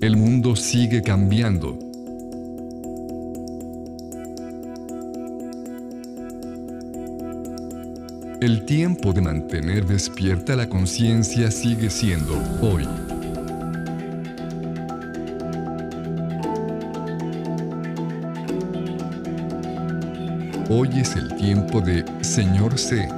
El mundo sigue cambiando. El tiempo de mantener despierta la conciencia sigue siendo hoy. Hoy es el tiempo de Señor C.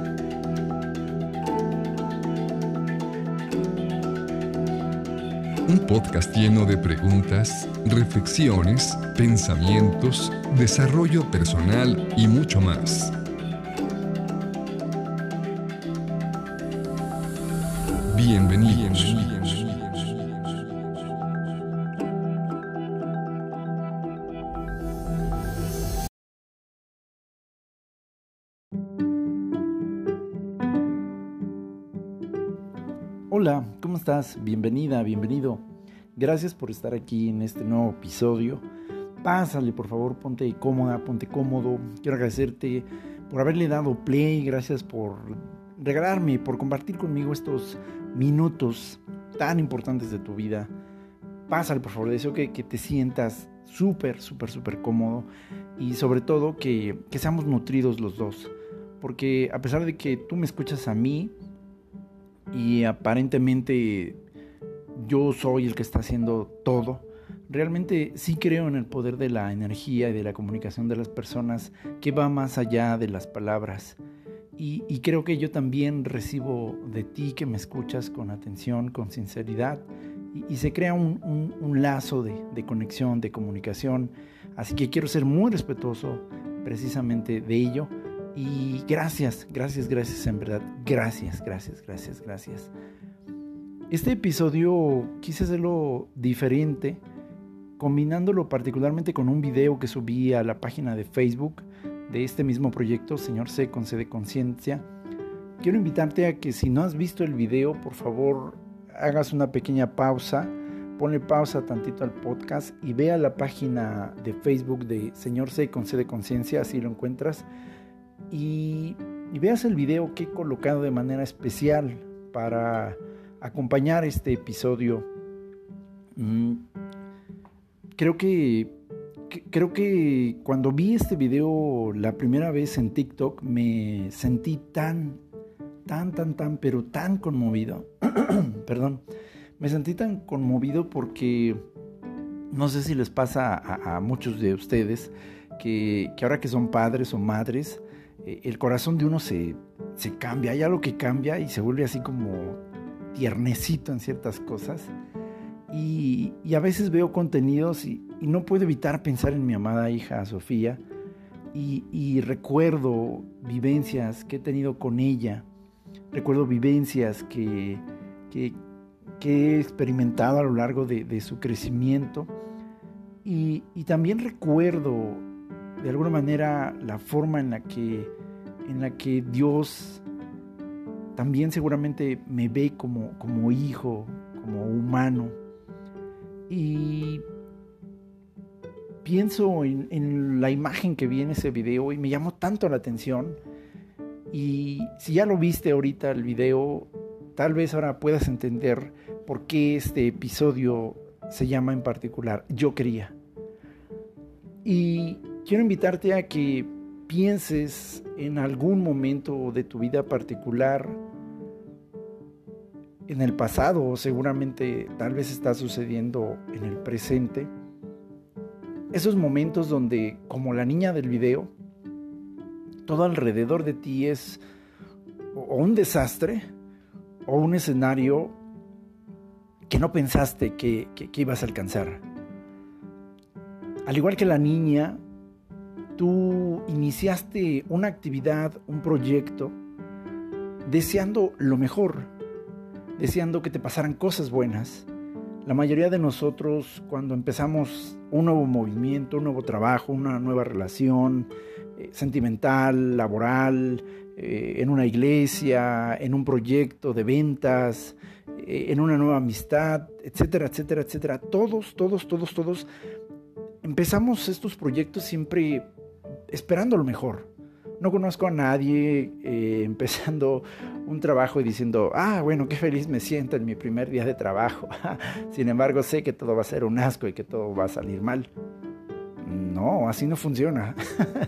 Un podcast lleno de preguntas, reflexiones, pensamientos, desarrollo personal y mucho más. Estás? Bienvenida, bienvenido. Gracias por estar aquí en este nuevo episodio. Pásale, por favor, ponte cómoda, ponte cómodo. Quiero agradecerte por haberle dado play, gracias por regalarme, por compartir conmigo estos minutos tan importantes de tu vida. Pásale, por favor, deseo que, que te sientas súper, súper, súper cómodo y sobre todo que, que seamos nutridos los dos. Porque a pesar de que tú me escuchas a mí y aparentemente yo soy el que está haciendo todo, realmente sí creo en el poder de la energía y de la comunicación de las personas que va más allá de las palabras. Y, creo que yo también recibo de ti que me escuchas con atención, con sinceridad, y, se crea un, lazo de, conexión, de comunicación. Así que quiero ser muy respetuoso precisamente de ello. Y gracias, gracias, gracias, en verdad. Gracias, gracias, gracias, gracias. Este episodio quise hacerlo diferente, combinándolo particularmente con un video que subí a la página de Facebook de este mismo proyecto, Señor C con C de Conciencia, quiero invitarte a que si no has visto el video, por favor hagas una pequeña pausa, ponle pausa tantito al podcast y vea la página de Facebook de Señor C con C de Conciencia, así lo encuentras, y, y veas el video que he colocado de manera especial para acompañar este episodio. Mm, creo que creo que cuando vi este video la primera vez en TikTok me sentí tan, tan, tan, tan, pero tan conmovido. Perdón. Me sentí tan conmovido porque no sé si les pasa a, muchos de ustedes que, ahora que son padres o madres, el corazón de uno se, se cambia. Hay algo que cambia y se vuelve así como tiernecito en ciertas cosas. Y, a veces veo contenidos y, no puedo evitar pensar en mi amada hija Sofía y, recuerdo vivencias que he tenido con ella, recuerdo vivencias que, he experimentado a lo largo de, su crecimiento y, también recuerdo de alguna manera la forma en la que, en la que Dios también seguramente me ve como, como hijo, como humano y pienso en, la imagen que vi en ese video y me llamó tanto la atención. Y si ya lo viste ahorita el video, tal vez ahora puedas entender por qué este episodio se llama en particular Yo quería. Y quiero invitarte a que pienses en algún momento de tu vida particular en el pasado o seguramente tal vez está sucediendo en el presente. Esos momentos donde, como la niña del video, todo alrededor de ti es o un desastre o un escenario que no pensaste que, que ibas a alcanzar. Al igual que la niña, tú iniciaste una actividad, un proyecto, deseando lo mejor, deseando que te pasaran cosas buenas. La mayoría de nosotros cuando empezamos un nuevo movimiento, un nuevo trabajo, una nueva relación eh, sentimental, laboral, eh, en una iglesia, en un proyecto de ventas, eh, en una nueva amistad, etcétera, etcétera, etcétera. Todos, todos, todos, todos empezamos estos proyectos siempre esperando lo mejor, No conozco a nadie eh, empezando un trabajo y diciendo, ah, bueno, qué feliz me siento en mi primer día de trabajo. Sin embargo, sé que todo va a ser un asco y que todo va a salir mal. No, así no funciona.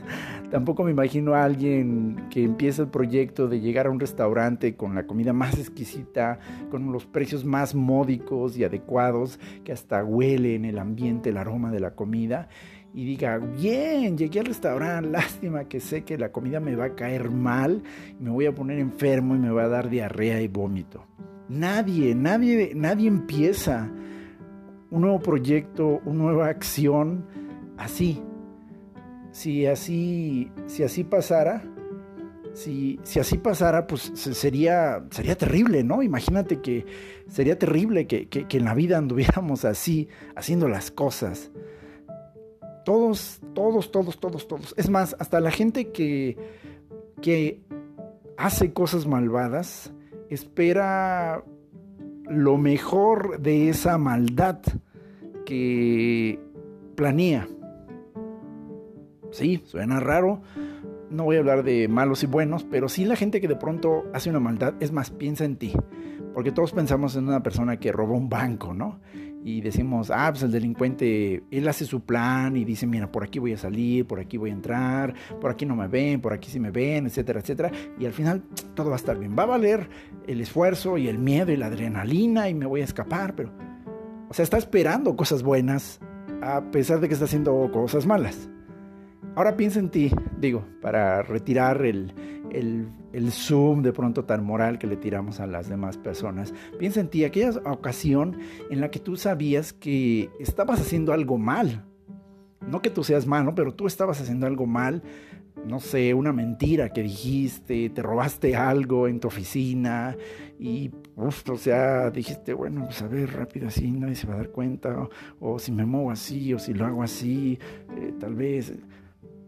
Tampoco me imagino a alguien que empieza el proyecto de llegar a un restaurante con la comida más exquisita, con los precios más módicos y adecuados, que hasta huele en el ambiente el aroma de la comida y diga, bien, llegué al restaurante, lástima que sé que la comida me va a caer mal, me voy a poner enfermo y me va a dar diarrea y vómito. Nadie, nadie, nadie empieza un nuevo proyecto, una nueva acción así. Si así, si así pasara, si, si, así pasara, pues sería, sería terrible, ¿no? Imagínate que sería terrible que, que, que en la vida anduviéramos así, haciendo las cosas. Todos, todos, todos, todos, todos. Es más, hasta la gente que, que hace cosas malvadas espera lo mejor de esa maldad que planea. Sí, suena raro. No voy a hablar de malos y buenos, pero sí la gente que de pronto hace una maldad, es más, piensa en ti. Porque todos pensamos en una persona que robó un banco, ¿no? Y decimos, ah, pues el delincuente, él hace su plan y dice, mira, por aquí voy a salir, por aquí voy a entrar, por aquí no me ven, por aquí sí me ven, etcétera, etcétera. Y al final todo va a estar bien. Va a valer el esfuerzo y el miedo y la adrenalina y me voy a escapar, pero, o sea, está esperando cosas buenas a pesar de que está haciendo cosas malas. Ahora piensa en ti, digo, para retirar el, el, zoom de pronto tan moral que le tiramos a las demás personas. Piensa en ti, aquella ocasión en la que tú sabías que estabas haciendo algo mal. No que tú seas malo, pero tú estabas haciendo algo mal. No sé, una mentira que dijiste, te robaste algo en tu oficina y, uf, o sea, dijiste, bueno, pues a ver, rápido así, nadie se va a dar cuenta, o, si me muevo así, o si lo hago así, eh, tal vez.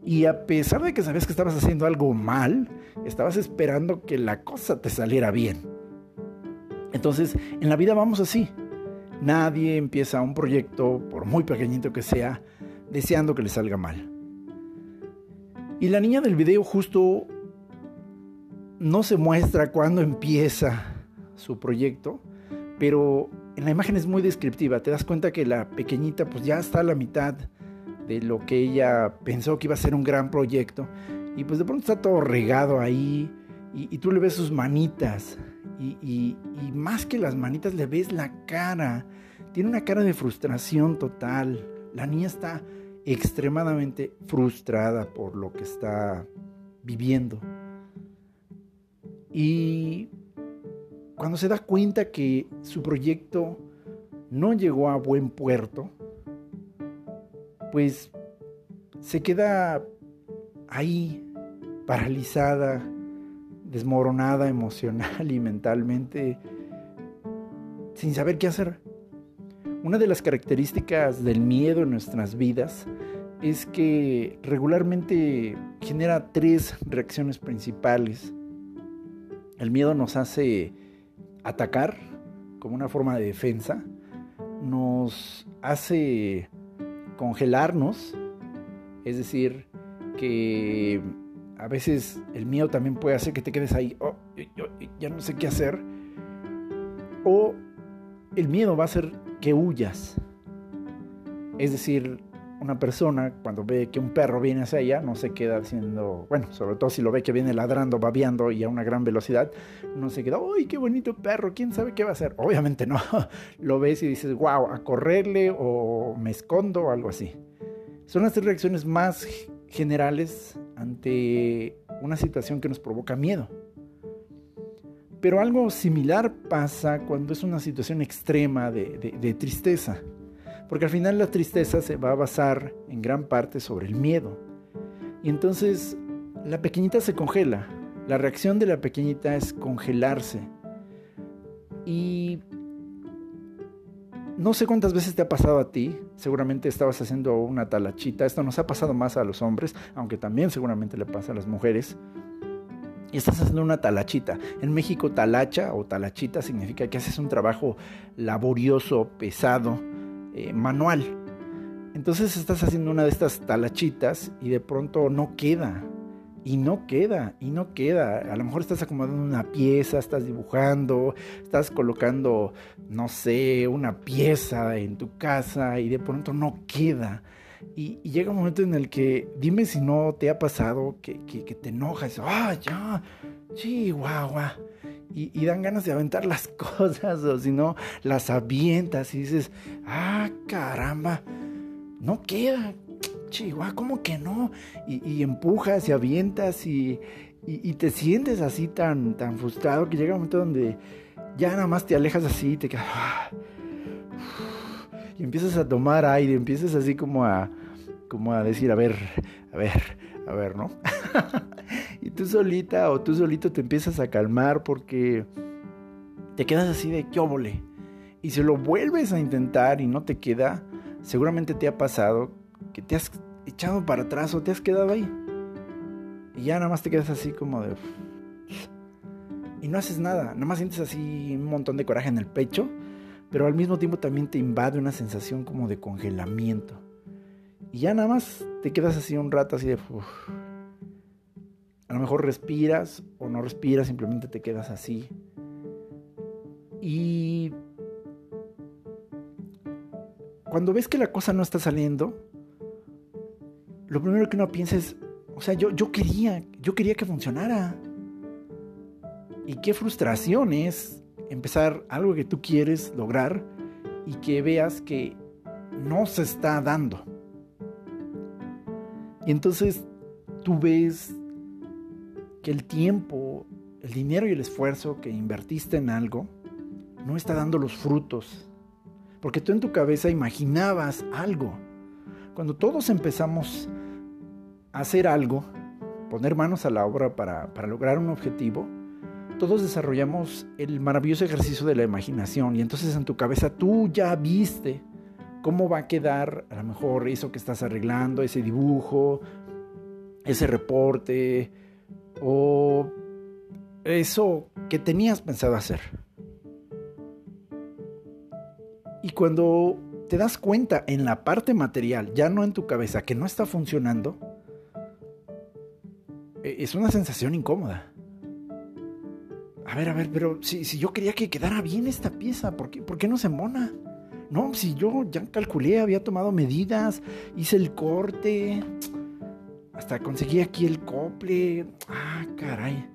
Y a pesar de que sabías que estabas haciendo algo mal, estabas esperando que la cosa te saliera bien. Entonces, en la vida vamos así. Nadie empieza un proyecto, por muy pequeñito que sea, deseando que le salga mal. Y la niña del video justo no se muestra cuando empieza su proyecto, pero en la imagen es muy descriptiva. Te das cuenta que la pequeñita pues ya está a la mitad de lo que ella pensó que iba a ser un gran proyecto. Y pues de pronto está todo regado ahí y, tú le ves sus manitas y, y, más que las manitas le ves la cara. Tiene una cara de frustración total. La niña está extremadamente frustrada por lo que está viviendo. Y cuando se da cuenta que su proyecto no llegó a buen puerto, pues se queda ahí paralizada, desmoronada emocional y mentalmente, sin saber qué hacer. Una de las características del miedo en nuestras vidas es que regularmente genera tres reacciones principales. El miedo nos hace atacar como una forma de defensa, nos hace congelarnos, es decir, que a veces el miedo también puede hacer que te quedes ahí, oh, ya no sé qué hacer, o el miedo va a hacer que huyas. Es decir, una persona cuando ve que un perro viene hacia ella no se queda haciendo, bueno, sobre todo si lo ve que viene ladrando, babeando y a una gran velocidad, no se queda, ¡ay, qué bonito perro! ¿Quién sabe qué va a hacer? Obviamente no. Lo ves y dices, wow, a correrle o me escondo o algo así. Son las tres reacciones más generales ante una situación que nos provoca miedo. Pero algo similar pasa cuando es una situación extrema de tristeza. Porque al final la tristeza se va a basar en gran parte sobre el miedo. Y entonces la pequeñita se congela. La reacción de la pequeñita es congelarse. Y no sé cuántas veces te ha pasado a ti, seguramente estabas haciendo una talachita, esto nos ha pasado más a los hombres, aunque también seguramente le pasa a las mujeres, y estás haciendo una talachita. En México talacha o talachita significa que haces un trabajo laborioso, pesado, eh, manual. Entonces estás haciendo una de estas talachitas y de pronto no queda. y no queda, y no queda. A lo mejor estás acomodando una pieza, estás dibujando, estás colocando, no sé, una pieza en tu casa y de pronto no queda. Y, llega un momento en el que, dime si no te ha pasado que, te enojas, ah, ya, chihuahua. Y, y dan ganas de aventar las cosas, o si no, las avientas y dices, ah, caramba, no queda, chihuahua, ¿cómo que no? Y, empujas y avientas y, te sientes así tan, tan frustrado que llega un momento donde ya nada más te alejas así y te quedas... Ah, y empiezas a tomar aire, empiezas así como a, como a decir, a ver, a ver, a ver, ¿no? y tú solita o tú solito te empiezas a calmar porque te quedas así de qué óvole. Y si lo vuelves a intentar y no te queda, seguramente te ha pasado que te has echado para atrás o te has quedado ahí. Y ya nada más te quedas así como de... Y no haces nada, nada más sientes así un montón de coraje en el pecho, pero al mismo tiempo también te invade una sensación como de congelamiento. Y ya nada más te quedas así un rato así de... A lo mejor respiras o no respiras, simplemente te quedas así. Y cuando ves que la cosa no está saliendo, lo primero que uno piensa es, o sea, yo, yo quería, yo quería que funcionara. Y qué frustración es empezar algo que tú quieres lograr y que veas que no se está dando. Y entonces tú ves que el tiempo, el dinero y el esfuerzo que invertiste en algo no está dando los frutos. Porque tú en tu cabeza imaginabas algo. Cuando todos empezamos hacer algo, poner manos a la obra para, lograr un objetivo, todos desarrollamos el maravilloso ejercicio de la imaginación y entonces en tu cabeza tú ya viste cómo va a quedar a lo mejor eso que estás arreglando, ese dibujo, ese reporte o eso que tenías pensado hacer. Y cuando te das cuenta en la parte material, ya no en tu cabeza, que no está funcionando, e, es una sensación incómoda. A ver, a ver, pero si, si yo quería que quedara bien esta pieza, ¿por qué, ¿por qué no se mona? No, si yo ya calculé, había tomado medidas, hice el corte, hasta conseguí aquí el cople. Ah, caray.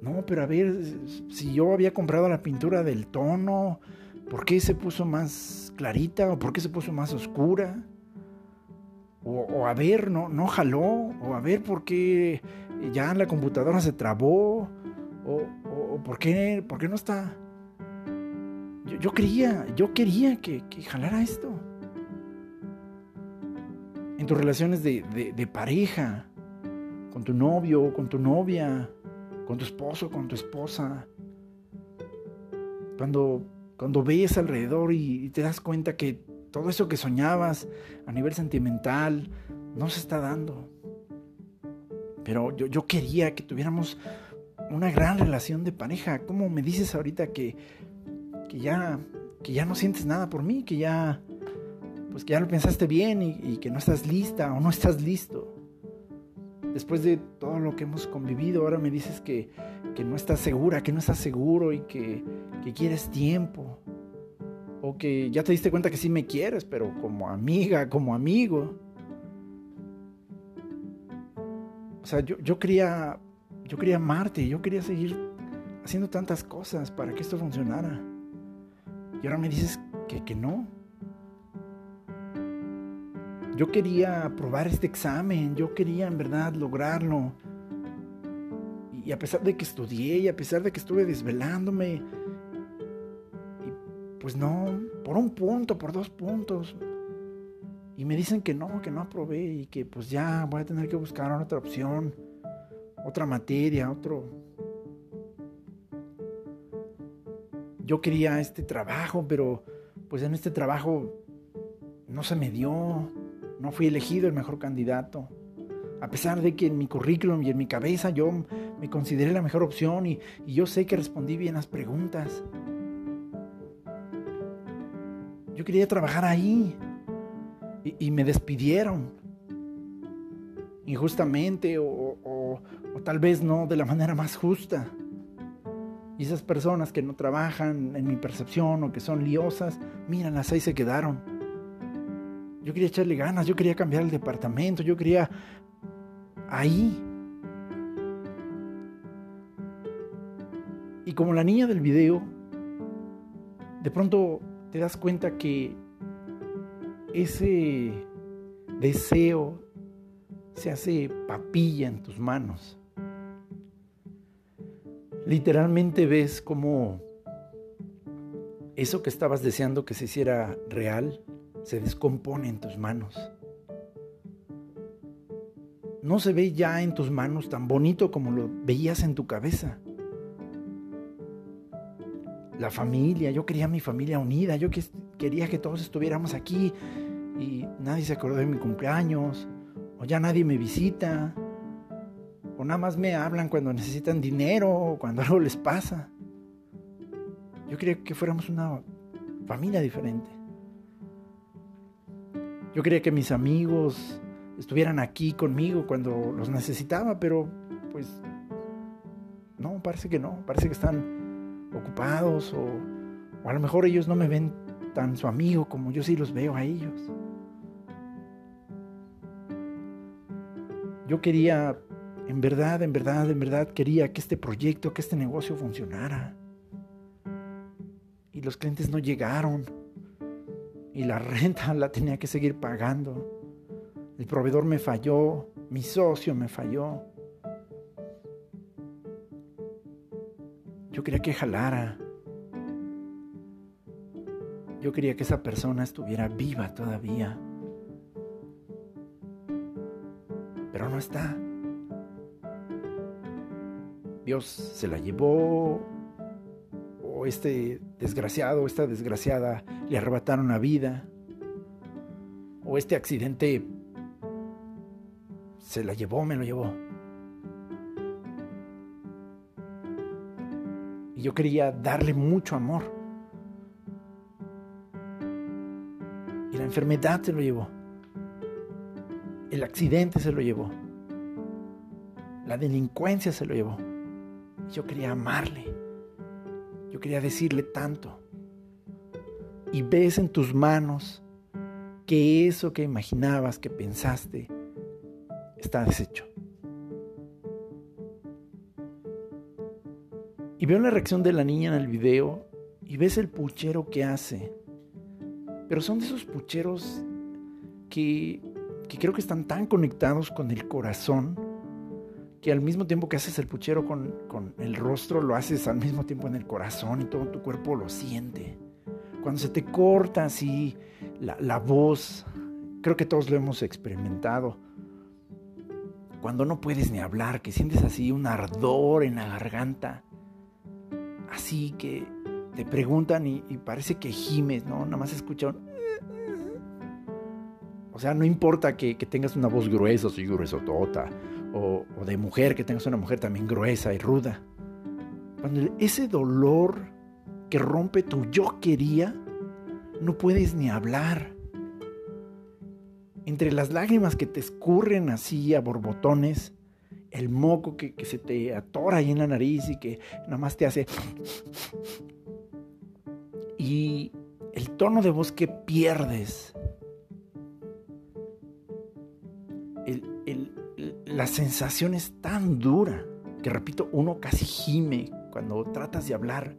No, pero a ver, si yo había comprado la pintura del tono, ¿por qué se puso más clarita o por qué se puso más oscura? O, a ver, no, no jaló, o a ver por qué ya la computadora se trabó, o, por, qué, por qué no está. Yo, yo quería, yo quería que, que, jalara esto. En tus relaciones de, de, pareja, con tu novio, con tu novia, con tu esposo, con tu esposa. Cuando, cuando ves alrededor y te das cuenta que todo eso que soñabas a nivel sentimental no se está dando. Pero yo, quería que tuviéramos una gran relación de pareja. ¿Cómo me dices ahorita que, que, ya, que ya no sientes nada por mí? Que ya, pues que ya lo pensaste bien y, que no estás lista o no estás listo. Después de todo lo que hemos convivido, ahora me dices que, que no estás segura, que no estás seguro y que, que quieres tiempo o que ya te diste cuenta que sí me quieres, pero como amiga, como amigo. O sea, yo, yo quería, yo quería amarte, yo quería seguir haciendo tantas cosas para que esto funcionara. Y ahora me dices que, que no. Yo quería aprobar este examen, yo quería en verdad lograrlo. Y a pesar de que estudié y a pesar de que estuve desvelándome, pues no, por un punto, por dos puntos. Y me dicen que no, que no aprobé y que pues ya voy a tener que buscar otra opción, otra materia, otro... Yo quería este trabajo, pero pues en este trabajo no se me dio, no fui elegido el mejor candidato. A pesar de que en mi currículum y en mi cabeza yo me consideré la mejor opción y, y yo sé que respondí bien las preguntas. Yo quería trabajar ahí. Y, me despidieron. injustamente o, tal vez no de la manera más justa. Y esas personas que no trabajan en mi percepción o que son liosas, míralas, ahí se quedaron. Yo quería echarle ganas, yo quería cambiar el departamento, yo quería ahí. Y como la niña del video, de pronto te das cuenta que ese deseo se hace papilla en tus manos. Literalmente ves como eso que estabas deseando que se hiciera real se descompone en tus manos. No se ve ya en tus manos tan bonito como lo veías en tu cabeza. La familia, yo quería mi familia unida, yo quería que todos estuviéramos aquí y nadie se acordó de mi cumpleaños, o ya nadie me visita, o nada más me hablan cuando necesitan dinero o cuando algo les pasa. Yo quería que fuéramos una familia diferente. Yo quería que mis amigos estuvieran aquí conmigo cuando los necesitaba, pero pues no, parece que no, parece que están ocupados o, o a lo mejor ellos no me ven tan su amigo como yo sí los veo a ellos. Yo quería, en verdad, en verdad, en verdad, quería que este proyecto, que este negocio funcionara. Y los clientes no llegaron. Y la renta la tenía que seguir pagando. El proveedor me falló, mi socio me falló. Yo quería que jalara. Yo quería que esa persona estuviera viva todavía. pero no está. Dios se la llevó, o este desgraciado, esta desgraciada le arrebataron la vida, o este accidente se la llevó, me lo llevó. Y yo quería darle mucho amor. Y la enfermedad se lo llevó. El accidente se lo llevó. La delincuencia se lo llevó. Yo quería amarle. Yo quería decirle tanto. Y ves en tus manos que eso que imaginabas, que pensaste, está deshecho. Y veo la reacción de la niña en el video y ves el puchero que hace. Pero son de esos pucheros que que creo que están tan conectados con el corazón que al mismo tiempo que haces el puchero con, el rostro, lo haces al mismo tiempo en el corazón y todo tu cuerpo lo siente. Cuando se te corta así la, la voz, creo que todos lo hemos experimentado. Cuando no puedes ni hablar, que sientes así un ardor en la garganta, así que te preguntan y, parece que gimes, ¿no? Nada más escuchan o sea, no importa que, tengas una voz gruesa, soy gruesotota, o, de mujer, que tengas una mujer también gruesa y ruda. Cuando ese dolor que rompe tu yo quería, no puedes ni hablar. Entre las lágrimas que te escurren así a borbotones, el moco que, que, se te atora ahí en la nariz y que nada más te hace... Y el tono de voz que pierdes la sensación es tan dura que, repito, uno casi gime cuando tratas de hablar.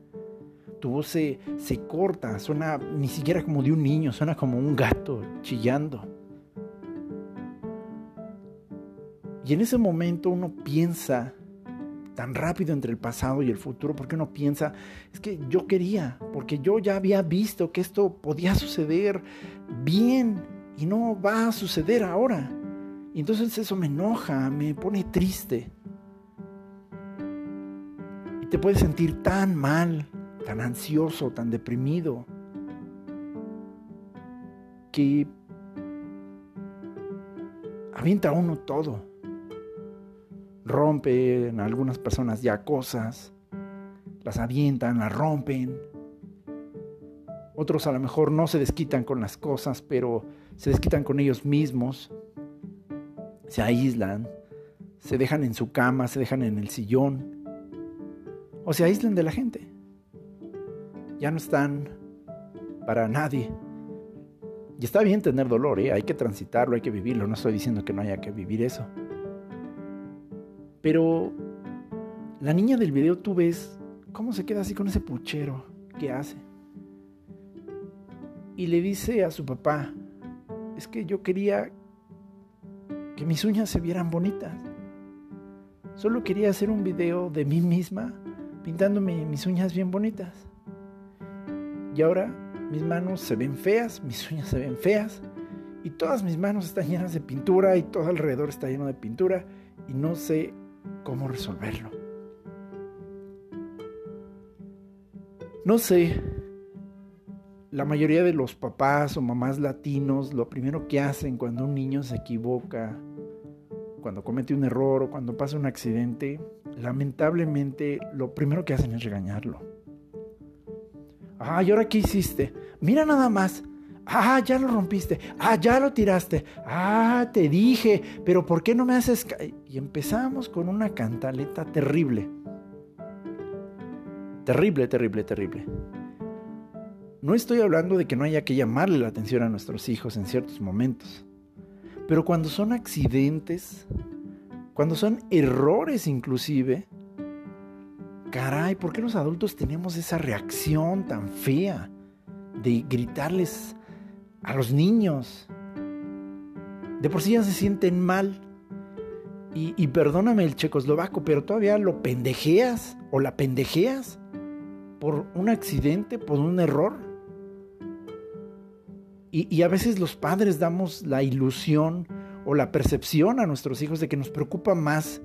Tu voz se, se corta, suena ni siquiera como de un niño, suena como un gato chillando. Y en ese momento uno piensa tan rápido entre el pasado y el futuro, porque uno piensa, es que yo quería, porque yo ya había visto que esto podía suceder bien y no va a suceder ahora. Y entonces eso me enoja, me pone triste. Y te puedes sentir tan mal, tan ansioso, tan deprimido, que avienta uno todo. Rompen algunas personas ya cosas, las avientan, las rompen. Otros a lo mejor no se desquitan con las cosas, pero se desquitan con ellos mismos se aíslan, se dejan en su cama, se dejan en el sillón, o se aíslan de la gente. Ya no están para nadie. Y está bien tener dolor, ¿eh? hay que transitarlo, hay que vivirlo, no estoy diciendo que no haya que vivir eso. Pero la niña del video tú ves cómo se queda así con ese puchero que hace. Y le dice a su papá, es que yo quería que mis uñas se vieran bonitas. Solo quería hacer un video de mí misma pintándome mis uñas bien bonitas. Y ahora mis manos se ven feas, mis uñas se ven feas y todas mis manos están llenas de pintura y todo alrededor está lleno de pintura y no sé cómo resolverlo. No sé, la mayoría de los papás o mamás latinos lo primero que hacen cuando un niño se equivoca, cuando comete un error o cuando pasa un accidente, lamentablemente lo primero que hacen es regañarlo. Ah, ¿y ahora qué hiciste? Mira nada más. Ah, ya lo rompiste. Ah, ya lo tiraste. Ah, te dije. Pero ¿por qué no me haces... Y empezamos con una cantaleta terrible. Terrible, terrible, terrible. No estoy hablando de que no haya que llamarle la atención a nuestros hijos en ciertos momentos. Pero cuando son accidentes, cuando son errores inclusive, Caray, ¿por qué los adultos tenemos esa reacción tan fea de gritarles a los niños? De por sí ya se sienten mal. Y, perdóname el checoslovaco, pero todavía lo pendejeas o la pendejeas por un accidente, por un error. Y, a veces los padres damos la ilusión o la percepción a nuestros hijos de que nos preocupa más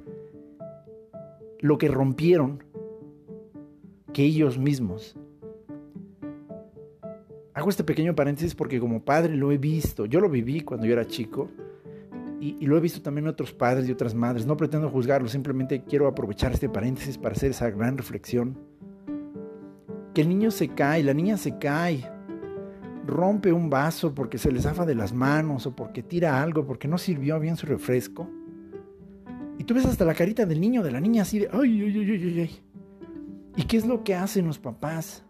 lo que rompieron que ellos mismos. Hago este pequeño paréntesis porque como padre lo he visto, yo lo viví cuando yo era chico y, lo he visto también otros padres y otras madres. No pretendo juzgarlo, simplemente quiero aprovechar este paréntesis para hacer esa gran reflexión. Que el niño se cae, la niña se cae, rompe un vaso porque se le zafa de las manos o porque tira algo, porque no sirvió bien su refresco. Y tú ves hasta la carita del niño, de la niña así de, ay, ay, ay, ay, ay. ¿Y qué es lo que hacen los papás?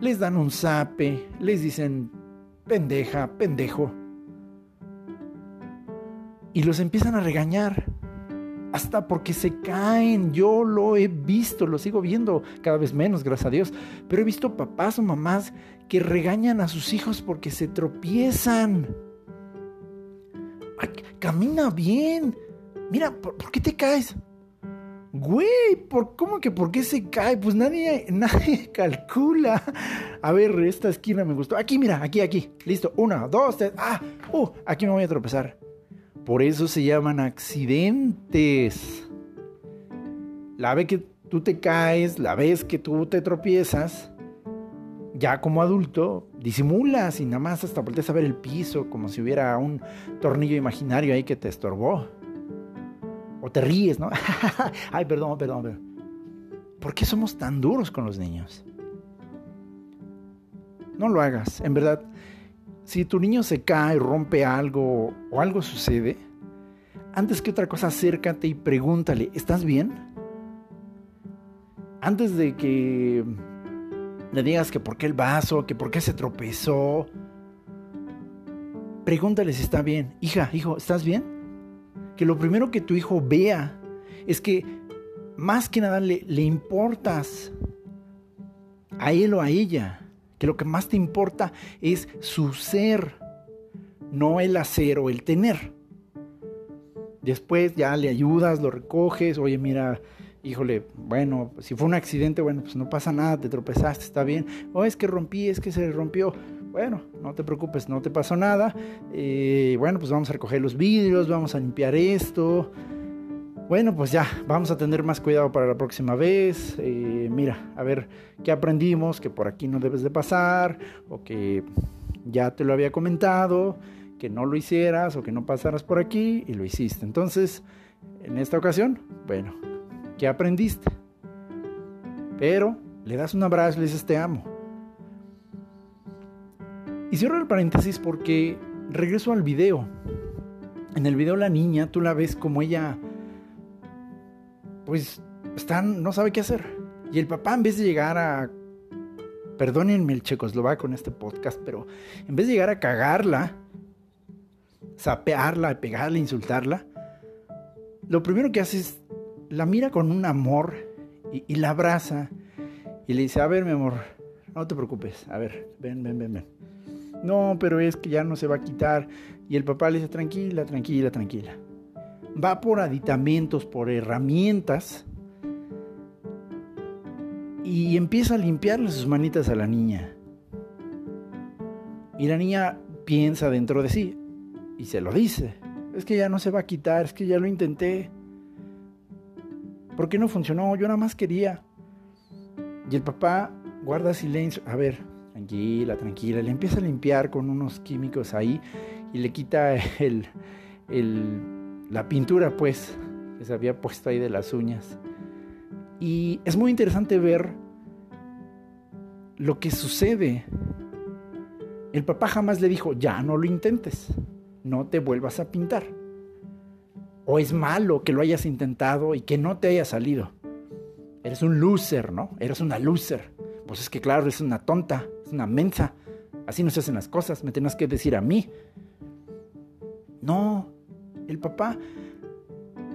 Les dan un zape, les dicen pendeja, pendejo. Y los empiezan a regañar. Hasta porque se caen. Yo lo he visto, lo sigo viendo cada vez menos, gracias a Dios. Pero he visto papás o mamás que regañan a sus hijos porque se tropiezan. camina bien. Mira, ¿por qué te caes? Güey, ¿por, ¿cómo que por qué se cae? Pues nadie, nadie calcula. A ver, esta esquina me gustó. Aquí, mira, aquí, aquí. Listo. Una, dos, tres. Ah, uh, aquí me voy a tropezar. Por eso se llaman accidentes. La vez que tú te caes, la vez que tú te tropiezas, ya como adulto, disimulas y nada más hasta volteas a ver el piso como si hubiera un tornillo imaginario ahí que te estorbó. O te ríes, ¿no? Ay, perdón, perdón, perdón. ¿Por qué somos tan duros con los niños? No lo hagas, en verdad. Si tu niño se cae, rompe algo o algo sucede, antes que otra cosa acércate y pregúntale, ¿estás bien? Antes de que le digas que por qué el vaso, que por qué se tropezó, pregúntale si está bien. Hija, hijo, ¿estás bien? que lo primero que tu hijo vea es que más que nada le, le importas a él o a ella, que lo que más te importa es su ser, no el hacer o el tener. Después ya le ayudas, lo recoges, oye, mira, híjole, bueno, si fue un accidente, bueno, pues no pasa nada, te tropezaste, está bien. O es que rompí, es que se rompió. Bueno, no te preocupes, no te pasó nada. Eh, bueno, pues vamos a recoger los vidrios, vamos a limpiar esto. Bueno, pues ya, vamos a tener más cuidado para la próxima vez. Eh, mira, a ver qué aprendimos, que por aquí no debes de pasar, o que ya te lo había comentado, que no lo hicieras o que no pasaras por aquí y lo hiciste. Entonces, en esta ocasión, bueno, ¿qué aprendiste? Pero le das un abrazo y le dices te amo. Y cierro el paréntesis porque regreso al video. En el video la niña, tú la ves como ella, pues, están, no sabe qué hacer. Y el papá en vez de llegar a, perdónenme el checoslovaco en este podcast, pero en vez de llegar a cagarla, sapearla, pegarla, insultarla, lo primero que hace es la mira con un amor y, la abraza y le dice, a ver mi amor, no te preocupes, a ver, ven, ven, ven, ven. No, pero es que ya no se va a quitar. Y el papá le dice, tranquila, tranquila, tranquila. Va por aditamentos, por herramientas y empieza a limpiarle sus manitas a la niña. Y la niña piensa dentro de sí y se lo dice. Es que ya no se va a quitar, es que ya lo intenté. ¿Por qué no funcionó? Yo nada más quería. Y el papá guarda silencio. A ver, tranquila, tranquila. Le empieza a limpiar con unos químicos ahí y le quita el, la pintura, pues, que se había puesto ahí de las uñas. Y es muy interesante ver lo que sucede. El papá jamás le dijo, ya no lo intentes, no te vuelvas a pintar o es malo que lo hayas intentado y que no te haya salido. Eres un loser, ¿no? Eres una loser. Pues es que claro, eres una tonta, es una mensa. Así no se hacen las cosas, me tienes que decir a mí. No, el papá,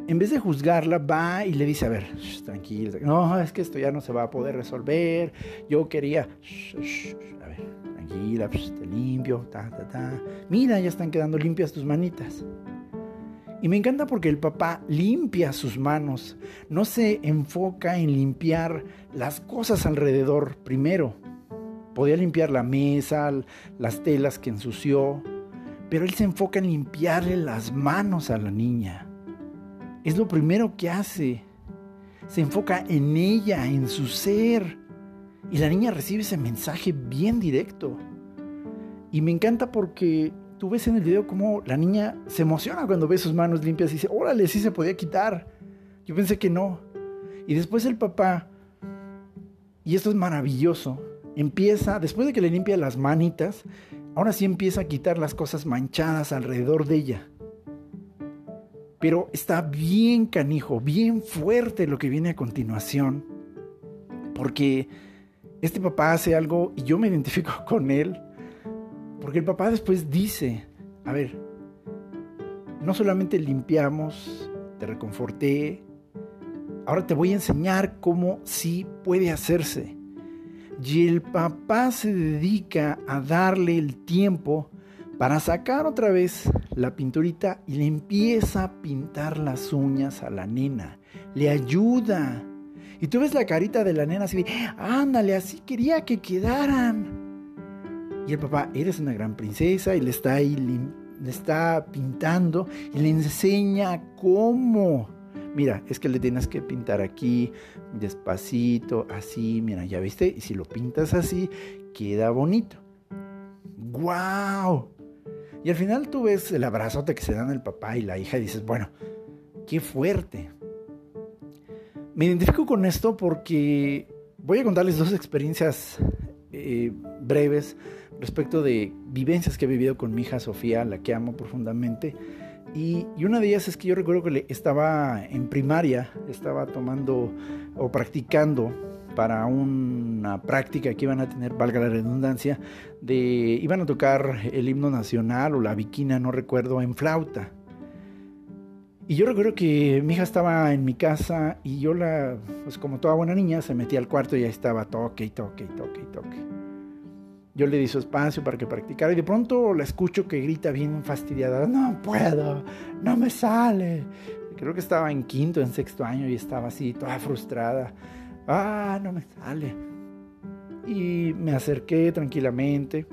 en vez de juzgarla, va y le dice, a ver, tranquilo, no, es que esto ya no se va a poder resolver, yo quería, a ver, tranquila, te limpio, ta, ta, ta. Mira, ya están quedando limpias tus manitas. Y me encanta porque el papá limpia sus manos, no se enfoca en limpiar las cosas alrededor primero. Podía limpiar la mesa, las telas que ensució, pero él se enfoca en limpiarle las manos a la niña. Es lo primero que hace. Se enfoca en ella, en su ser. Y la niña recibe ese mensaje bien directo. Y me encanta porque tú ves en el video cómo la niña se emociona cuando ve sus manos limpias y dice, órale, sí se podía quitar. Yo pensé que no. Y después el papá, y esto es maravilloso, empieza, después de que le limpia las manitas, ahora sí empieza a quitar las cosas manchadas alrededor de ella. Pero está bien canijo, bien fuerte lo que viene a continuación. Porque este papá hace algo y yo me identifico con él porque el papá después dice, a ver, no solamente limpiamos, te reconforté, ahora te voy a enseñar cómo sí puede hacerse. Y el papá se dedica a darle el tiempo para sacar otra vez la pinturita y le empieza a pintar las uñas a la nena. Le ayuda. Y tú ves la carita de la nena así ándale, así quería que quedaran. Y el papá, eres una gran princesa, y le está ahí, le está pintando y le enseña cómo. Mira, es que le tienes que pintar aquí, despacito, así, mira, ya viste, y si lo pintas así, queda bonito. ¡Guau! Y al final tú ves el abrazote que se dan el papá y la hija y dices, bueno, qué fuerte. Me identifico con esto porque voy a contarles dos experiencias eh, breves respecto de vivencias que he vivido con mi hija Sofía, la que amo profundamente. Y, una de ellas es que yo recuerdo que estaba en primaria, estaba tomando o practicando para una práctica que iban a tener, valga la redundancia, de iban a tocar el himno nacional o la viquina, no recuerdo, en flauta. Y yo recuerdo que mi hija estaba en mi casa y yo la, pues como toda buena niña, se metía al cuarto y ahí estaba toque y toque y toque y toque. Yo le di su espacio para que practicara y de pronto la escucho que grita bien fastidiada, no puedo, no me sale. Creo que estaba en quinto, en sexto año y estaba así, toda frustrada. Ah, no me sale. Y me acerqué tranquilamente.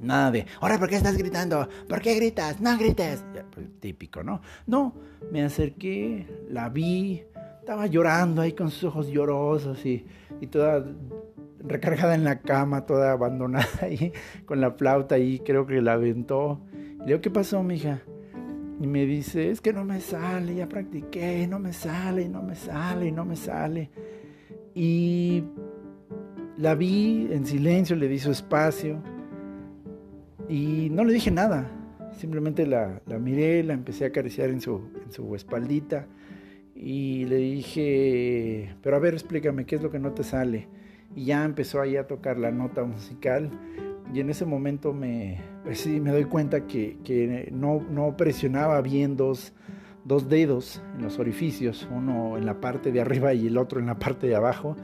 Nada de, ahora, ¿por qué estás gritando? ¿Por qué gritas? No grites. Pues, típico, ¿no? No, me acerqué, la vi, estaba llorando ahí con sus ojos llorosos y, y toda recargada en la cama, toda abandonada ahí, con la flauta ahí, creo que la aventó. Le digo, ¿qué pasó, mija? Y me dice, es que no me sale, ya practiqué, no me sale, no me sale, no me sale. Y la vi en silencio, le di su espacio y no le dije nada. simplemente la, la, miré, la empecé a acariciar en su, en su espaldita y le dije, pero a ver, explícame, ¿qué es lo que no te sale? Y ya empezó ahí a tocar la nota musical y en ese momento me, pues sí, me doy cuenta que, que no, no, presionaba bien dos, dos dedos en los orificios, uno en la parte de arriba y el otro en la parte de abajo.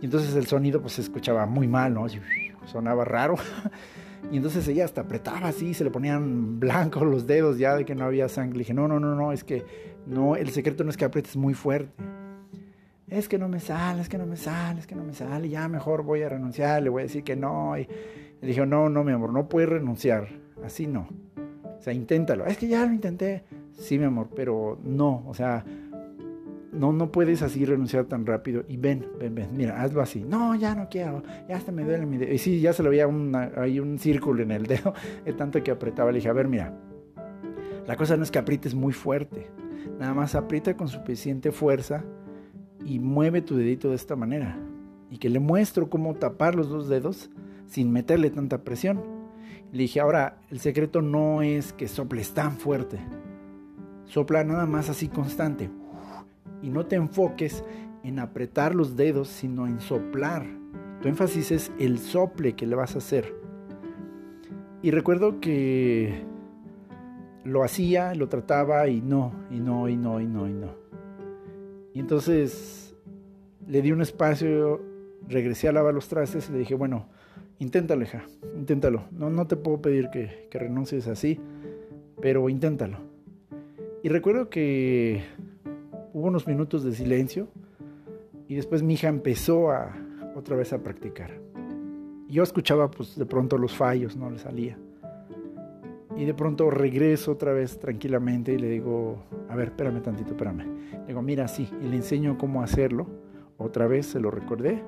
Y entonces el sonido pues se escuchaba muy mal, ¿no? Sonaba raro. Y entonces ella hasta apretaba así, se le ponían blancos los dedos ya de que no había sangre. Le dije, no, no, no, no, es que no, el secreto no es que aprietes muy fuerte. Es que no me sale, es que no me sale, es que no me sale. Ya mejor voy a renunciar, le voy a decir que no. Y le dije, no, no, mi amor, no puedes renunciar. Así no. O sea, inténtalo. Es que ya lo intenté. Sí, mi amor, pero no. O sea, no, no puedes así renunciar tan rápido. Y ven, ven, ven, mira, hazlo así. No, ya no quiero, ya hasta me duele mi dedo. Y sí, ya se le veía ahí un círculo en el dedo, de tanto que apretaba. Le dije, a ver, mira, la cosa no es que aprietes muy fuerte. Nada más aprieta con suficiente fuerza y mueve tu dedito de esta manera. Y que le muestro cómo tapar los dos dedos sin meterle tanta presión. Le dije, ahora, el secreto no es que soples tan fuerte. Sopla nada más así constante y no te enfoques en apretar los dedos, sino en soplar. Tu énfasis es el sople que le vas a hacer. Y recuerdo que lo hacía, lo trataba y no, y no, y no, y no, y no. Y entonces le di un espacio, regresé a lavar los trastes y le dije, bueno, inténtalo, hija, inténtalo. No, no te puedo pedir que, que renuncies así, pero inténtalo. Y recuerdo que hubo unos minutos de silencio y después mi hija empezó a otra vez a practicar. Yo escuchaba pues de pronto los fallos, no le salía. Y de pronto regreso otra vez tranquilamente y le digo, a ver, espérame tantito, espérame. Le digo, mira, sí, y le enseño cómo hacerlo. Otra vez se lo recordé.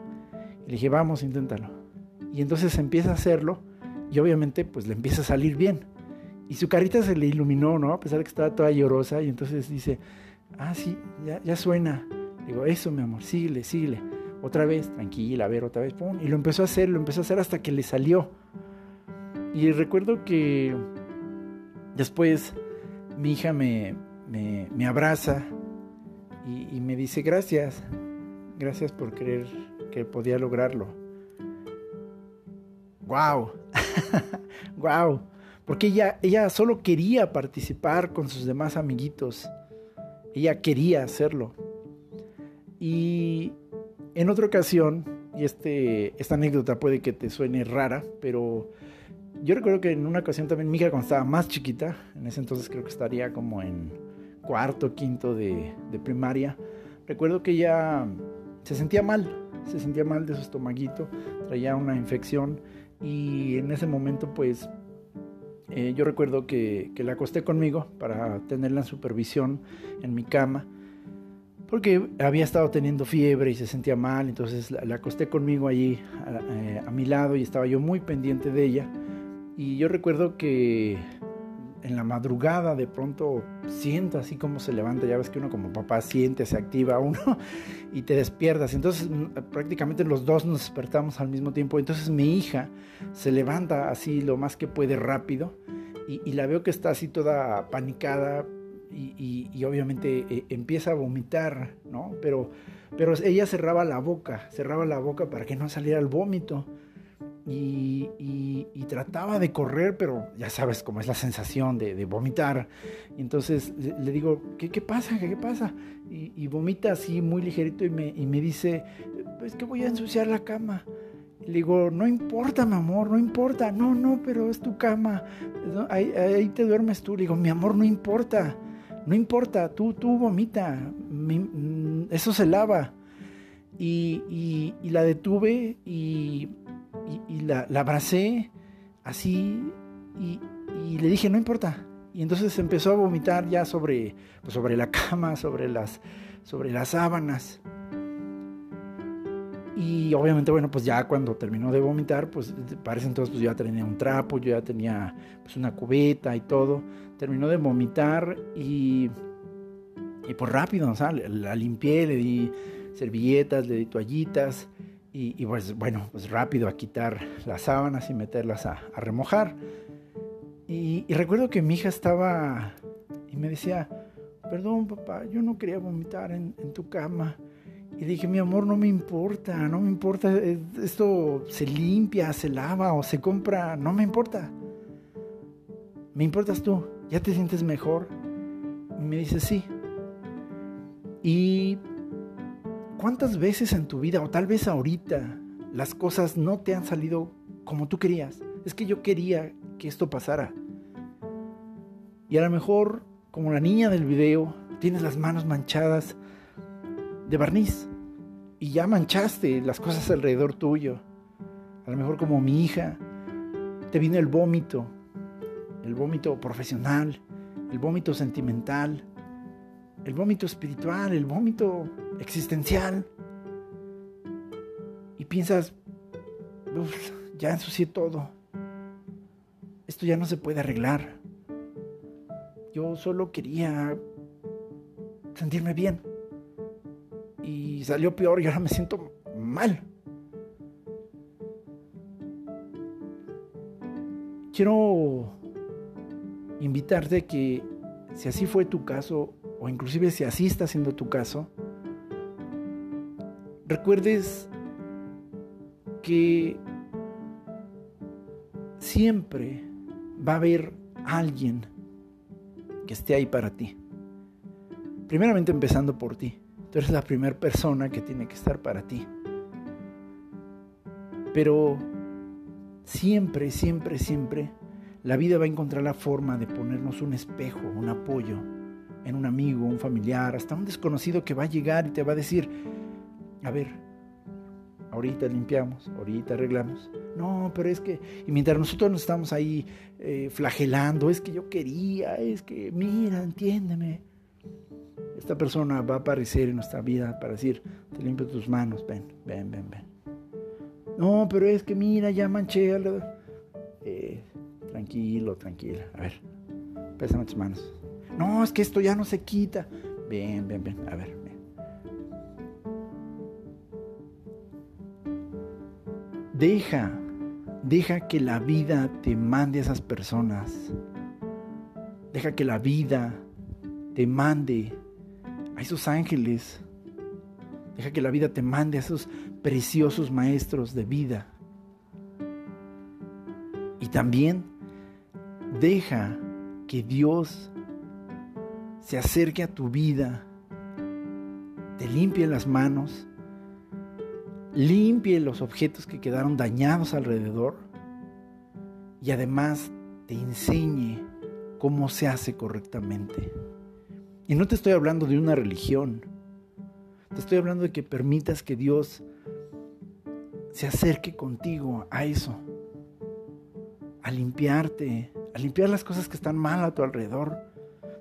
Y le dije, vamos, inténtalo. Y entonces empieza a hacerlo y obviamente pues le empieza a salir bien. Y su carita se le iluminó, ¿no? A pesar de que estaba toda llorosa y entonces dice, Ah, sí, ya, ya suena. Digo, eso, mi amor, síguele, síguele. Otra vez, tranquila, a ver, otra vez, pum. Y lo empezó a hacer, lo empezó a hacer hasta que le salió. Y recuerdo que después mi hija me, me, abraza y, y, me dice, gracias, gracias por creer que podía lograrlo. ¡Wow! ¡Wow! Porque ella, ella solo quería participar con sus demás amiguitos. Ella quería hacerlo. Y en otra ocasión, y este, esta anécdota puede que te suene rara, pero yo recuerdo que en una ocasión también mi hija cuando estaba más chiquita, en ese entonces creo que estaría como en cuarto, quinto de, de primaria, recuerdo que ella se sentía mal, se sentía mal de su estomaguito, traía una infección y en ese momento pues eh, yo recuerdo que, la acosté conmigo para tenerla en supervisión en mi cama, porque había estado teniendo fiebre y se sentía mal, entonces la, acosté conmigo allí a, eh, a, mi lado y estaba yo muy pendiente de ella. Y yo recuerdo que en la madrugada de pronto siento así como se levanta, ya ves que uno como papá siente, se activa uno y te despiertas. Entonces prácticamente los dos nos despertamos al mismo tiempo. Entonces mi hija se levanta así lo más que puede rápido y, la veo que está así toda panicada y, obviamente eh, empieza a vomitar, ¿no? Pero, pero ella cerraba la boca, cerraba la boca para que no saliera el vómito y, trataba de correr, pero ya sabes cómo es la sensación de, vomitar. Y entonces le, digo, ¿qué, ¿qué, pasa? ¿Qué, pasa? Y, vomita así muy ligerito y me, dice, pues que voy a ensuciar la cama. Le digo, no importa, mi amor, no importa. No, no, pero es tu cama. Ahí, ahí te duermes tú. Le digo, mi amor, no importa. No importa, tú, tú vomita. Mm, eso se lava. Y la detuve y y, la, abracé así y, le dije, no importa. Y entonces empezó a vomitar ya sobre, pues sobre la cama, sobre las, sobre las sábanas. Y obviamente, bueno, pues ya cuando terminó de vomitar, pues parece entonces pues yo ya tenía un trapo, yo ya tenía pues una cubeta y todo. Terminó de vomitar y, y pues rápido, o sea, la limpié, le di servilletas, le di toallitas y, pues bueno, pues rápido a quitar las sábanas y meterlas a, remojar. Y, recuerdo que mi hija estaba y me decía, perdón papá, yo no quería vomitar en, en tu cama. Y dije, mi amor, no me importa, no me importa, esto se limpia, se lava o se compra, no me importa. Me importas tú, ¿ya te sientes mejor? Y me dice, sí. ¿Y cuántas veces en tu vida, o tal vez ahorita, las cosas no te han salido como tú querías? Es que yo quería que esto pasara. Y a lo mejor, como la niña del video, tienes las manos manchadas de barniz y ya manchaste las cosas alrededor tuyo. A lo mejor como mi hija, te vino el vómito, el vómito profesional, el vómito sentimental, el vómito espiritual, el vómito existencial. Y piensas, ya ensucié todo. Esto ya no se puede arreglar. Yo solo quería sentirme bien. Y salió peor y ahora me siento mal. Quiero invitarte que si así fue tu caso, o inclusive si así está siendo tu caso, recuerdes que siempre va a haber alguien que esté ahí para ti. Primeramente empezando por ti. Tú eres la primera persona que tiene que estar para ti. Pero siempre, siempre, siempre, la vida va a encontrar la forma de ponernos un espejo, un apoyo en un amigo, un familiar, hasta un desconocido que va a llegar y te va a decir, a ver, ahorita limpiamos, ahorita arreglamos. No, pero es que, y mientras nosotros nos estamos ahí eh, flagelando, es que yo quería, es que, mira, entiéndeme. Esta persona va a aparecer en nuestra vida para decir, te limpio tus manos, ven, ven, ven, ven. No, pero es que mira, ya manché. Eh, tranquilo, tranquila. A ver, pésame tus manos. No, es que esto ya no se quita. Ven, ven, ven. A ver, Deja, deja que la vida te mande a esas personas. Deja que la vida te mande a esos ángeles. Deja que la vida te mande a esos preciosos maestros de vida. Y también deja que Dios se acerque a tu vida, te limpie las manos limpie los objetos que quedaron dañados alrededor y además te enseñe cómo se hace correctamente. Y no te estoy hablando de una religión, te estoy hablando de que permitas que Dios se acerque contigo a eso, a limpiarte, a limpiar las cosas que están mal a tu alrededor.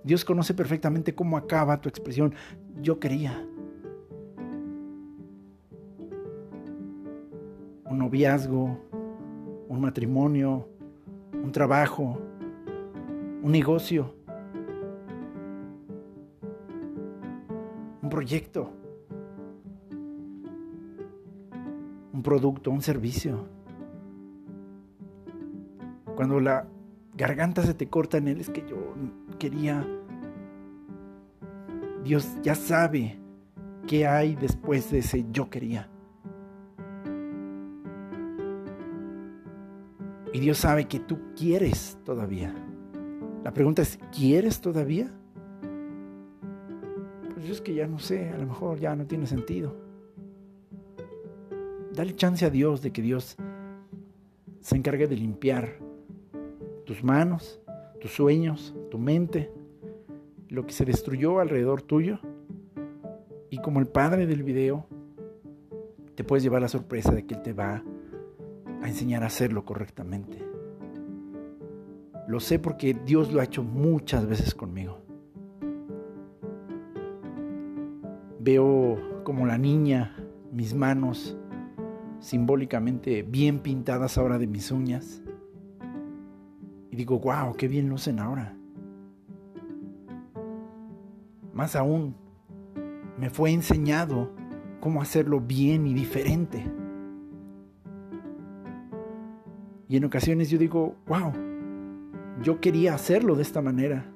Dios conoce perfectamente cómo acaba tu expresión. Yo quería, un matrimonio, un trabajo, un negocio, un proyecto, un producto, un servicio. Cuando la garganta se te corta en él es que yo quería, Dios ya sabe qué hay después de ese yo quería. Y Dios sabe que tú quieres todavía. La pregunta es, ¿quieres todavía? Pues es que ya no sé, a lo mejor ya no tiene sentido. Dale chance a Dios de que Dios se encargue de limpiar tus manos, tus sueños, tu mente, lo que se destruyó alrededor tuyo. Y como el padre del video, te puedes llevar la sorpresa de que Él te va a enseñar a hacerlo correctamente. Lo sé porque Dios lo ha hecho muchas veces conmigo. Veo como la niña mis manos simbólicamente bien pintadas ahora de mis uñas. Y digo, wow, qué bien lucen ahora. Más aún, me fue enseñado cómo hacerlo bien y diferente. Y en ocasiones yo digo, wow, yo quería hacerlo de esta manera.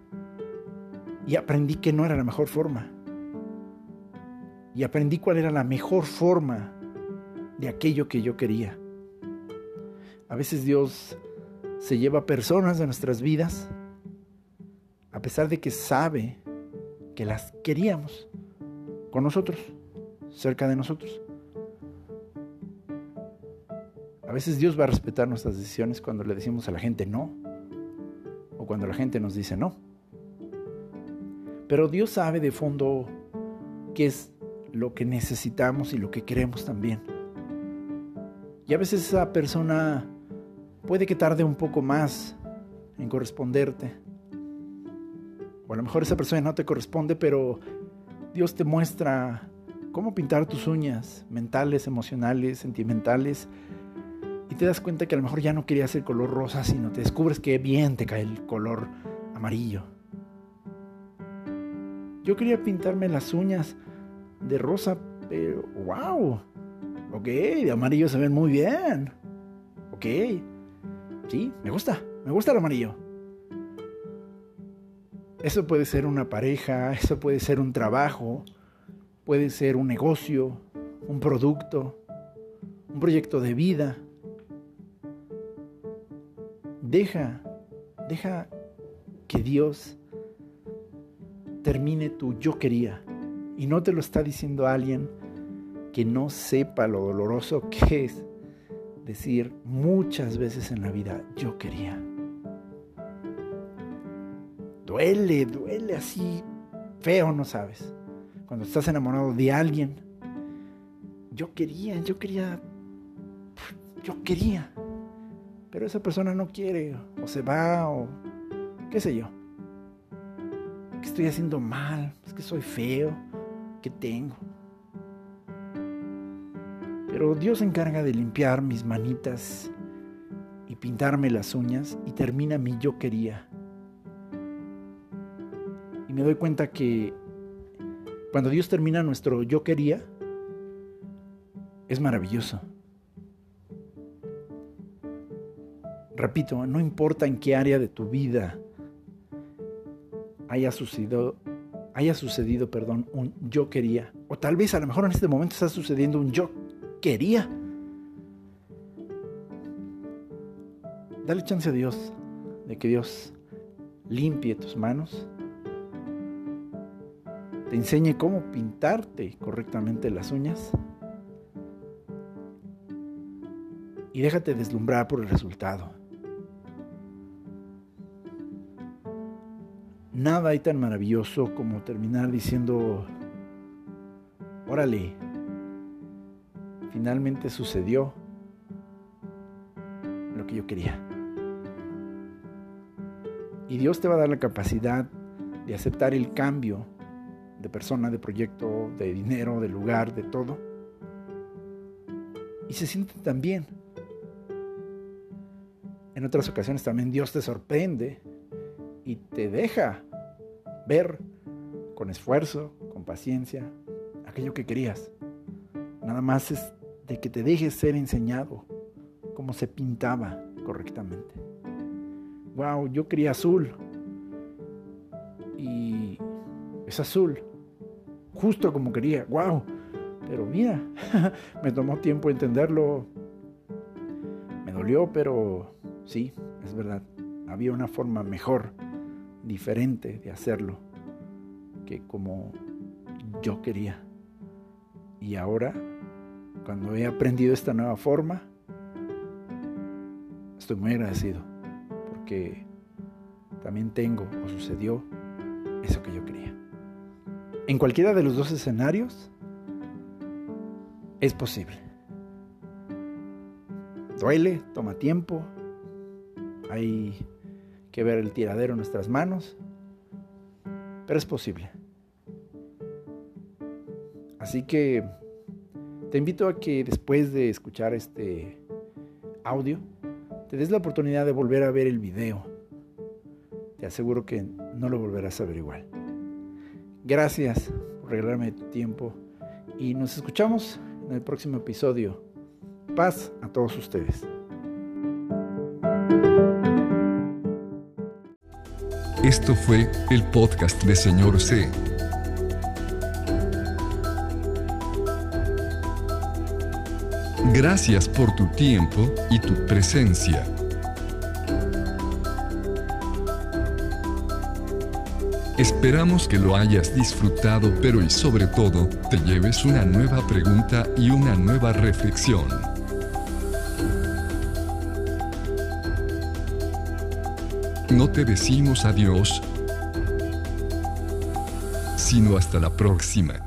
Y aprendí que no era la mejor forma. Y aprendí cuál era la mejor forma de aquello que yo quería. A veces Dios se lleva personas de nuestras vidas a pesar de que sabe que las queríamos con nosotros, cerca de nosotros. A veces Dios va a respetar nuestras decisiones cuando le decimos a la gente no o cuando la gente nos dice no. Pero Dios sabe de fondo qué es lo que necesitamos y lo que queremos también. Y a veces esa persona puede que tarde un poco más en corresponderte. O a lo mejor esa persona no te corresponde, pero Dios te muestra cómo pintar tus uñas mentales, emocionales, sentimentales. Te das cuenta que a lo mejor ya no querías el color rosa, sino te descubres que bien te cae el color amarillo. Yo quería pintarme las uñas de rosa, pero wow. Ok, de amarillo se ven muy bien. Ok. Sí, me gusta. Me gusta el amarillo. Eso puede ser una pareja, eso puede ser un trabajo, puede ser un negocio, un producto, un proyecto de vida. Deja, deja que Dios termine tu yo quería. Y no te lo está diciendo alguien que no sepa lo doloroso que es decir muchas veces en la vida yo quería. Duele, duele así feo, no sabes. Cuando estás enamorado de alguien, yo quería, yo quería, yo quería. Pero esa persona no quiere, o se va, o qué sé yo estoy haciendo mal? Es que soy feo. ¿Qué tengo? Pero Dios se encarga de limpiar mis manitas y pintarme las uñas y termina mi yo quería. Y me doy cuenta que cuando Dios termina nuestro yo quería, es maravilloso. Repito, no importa en qué área de tu vida haya sucedido, haya sucedido, perdón, un yo quería. O tal vez a lo mejor en este momento está sucediendo un yo quería. Dale chance a Dios de que Dios limpie tus manos, te enseñe cómo pintarte correctamente las uñas y déjate deslumbrar por el resultado. Nada hay tan maravilloso como terminar diciendo, órale, finalmente sucedió lo que yo quería. Y Dios te va a dar la capacidad de aceptar el cambio de persona, de proyecto, de dinero, de lugar, de todo. Y se siente tan bien. En otras ocasiones también Dios te sorprende y te deja ver con esfuerzo, con paciencia, aquello que querías. Nada más es de que te dejes ser enseñado cómo se pintaba correctamente. Wow, yo quería azul. Y es azul. Justo como quería. Wow. Pero mira, me tomó tiempo entenderlo. Me dolió, pero sí, es verdad. Había una forma mejor diferente de hacerlo que como yo quería. Y ahora, cuando he aprendido esta nueva forma, estoy muy agradecido porque también tengo o sucedió eso que yo quería. En cualquiera de los dos escenarios es posible. Duele, toma tiempo, hay que ver el tiradero en nuestras manos, pero es posible. Así que te invito a que después de escuchar este audio, te des la oportunidad de volver a ver el video. Te aseguro que no lo volverás a ver igual. Gracias por regalarme tu tiempo y nos escuchamos en el próximo episodio. Paz a todos ustedes. Esto fue el podcast de Señor C. Gracias por tu tiempo y tu presencia. Esperamos que lo hayas disfrutado, pero y sobre todo, te lleves una nueva pregunta y una nueva reflexión. No te decimos adiós, sino hasta la próxima.